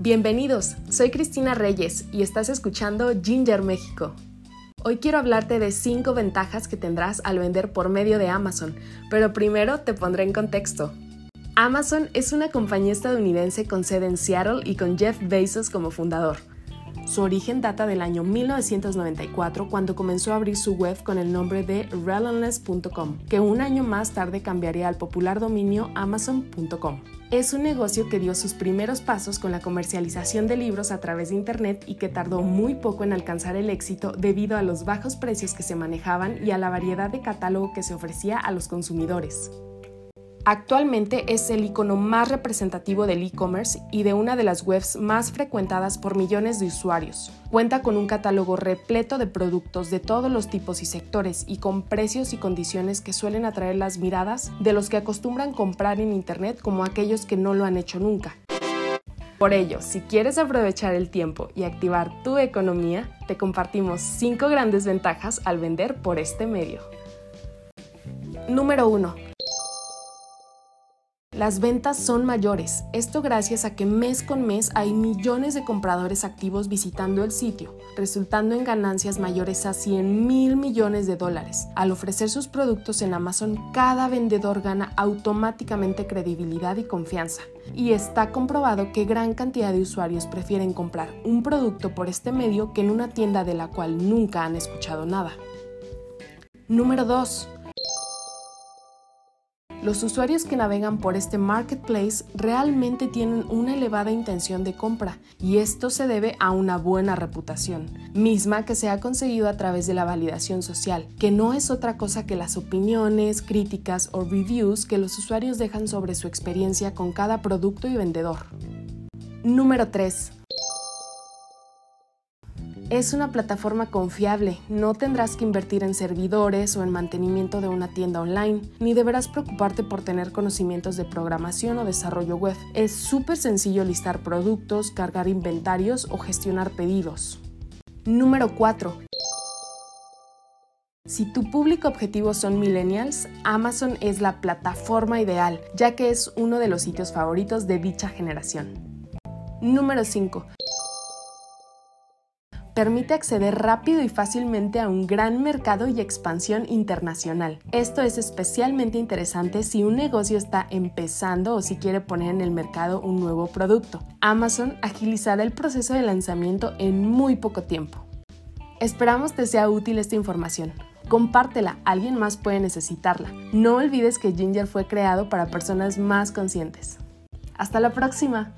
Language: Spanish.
Bienvenidos, soy Cristina Reyes y estás escuchando Ginger México. Hoy quiero hablarte de 5 ventajas que tendrás al vender por medio de Amazon, pero primero te pondré en contexto. Amazon es una compañía estadounidense con sede en Seattle y con Jeff Bezos como fundador. Su origen data del año 1994 cuando comenzó a abrir su web con el nombre de relentless.com, que un año más tarde cambiaría al popular dominio amazon.com. Es un negocio que dio sus primeros pasos con la comercialización de libros a través de Internet y que tardó muy poco en alcanzar el éxito debido a los bajos precios que se manejaban y a la variedad de catálogo que se ofrecía a los consumidores. Actualmente es el icono más representativo del e-commerce y de una de las webs más frecuentadas por millones de usuarios. Cuenta con un catálogo repleto de productos de todos los tipos y sectores y con precios y condiciones que suelen atraer las miradas de los que acostumbran comprar en Internet como aquellos que no lo han hecho nunca. Por ello, si quieres aprovechar el tiempo y activar tu economía, te compartimos 5 grandes ventajas al vender por este medio. Número 1 las ventas son mayores, esto gracias a que mes con mes hay millones de compradores activos visitando el sitio, resultando en ganancias mayores a 100 mil millones de dólares. Al ofrecer sus productos en Amazon, cada vendedor gana automáticamente credibilidad y confianza. Y está comprobado que gran cantidad de usuarios prefieren comprar un producto por este medio que en una tienda de la cual nunca han escuchado nada. Número 2 los usuarios que navegan por este marketplace realmente tienen una elevada intención de compra y esto se debe a una buena reputación, misma que se ha conseguido a través de la validación social, que no es otra cosa que las opiniones, críticas o reviews que los usuarios dejan sobre su experiencia con cada producto y vendedor. Número 3. Es una plataforma confiable, no tendrás que invertir en servidores o en mantenimiento de una tienda online, ni deberás preocuparte por tener conocimientos de programación o desarrollo web. Es súper sencillo listar productos, cargar inventarios o gestionar pedidos. Número 4. Si tu público objetivo son millennials, Amazon es la plataforma ideal, ya que es uno de los sitios favoritos de dicha generación. Número 5 permite acceder rápido y fácilmente a un gran mercado y expansión internacional. Esto es especialmente interesante si un negocio está empezando o si quiere poner en el mercado un nuevo producto. Amazon agilizará el proceso de lanzamiento en muy poco tiempo. Esperamos te sea útil esta información. Compártela, alguien más puede necesitarla. No olvides que Ginger fue creado para personas más conscientes. Hasta la próxima.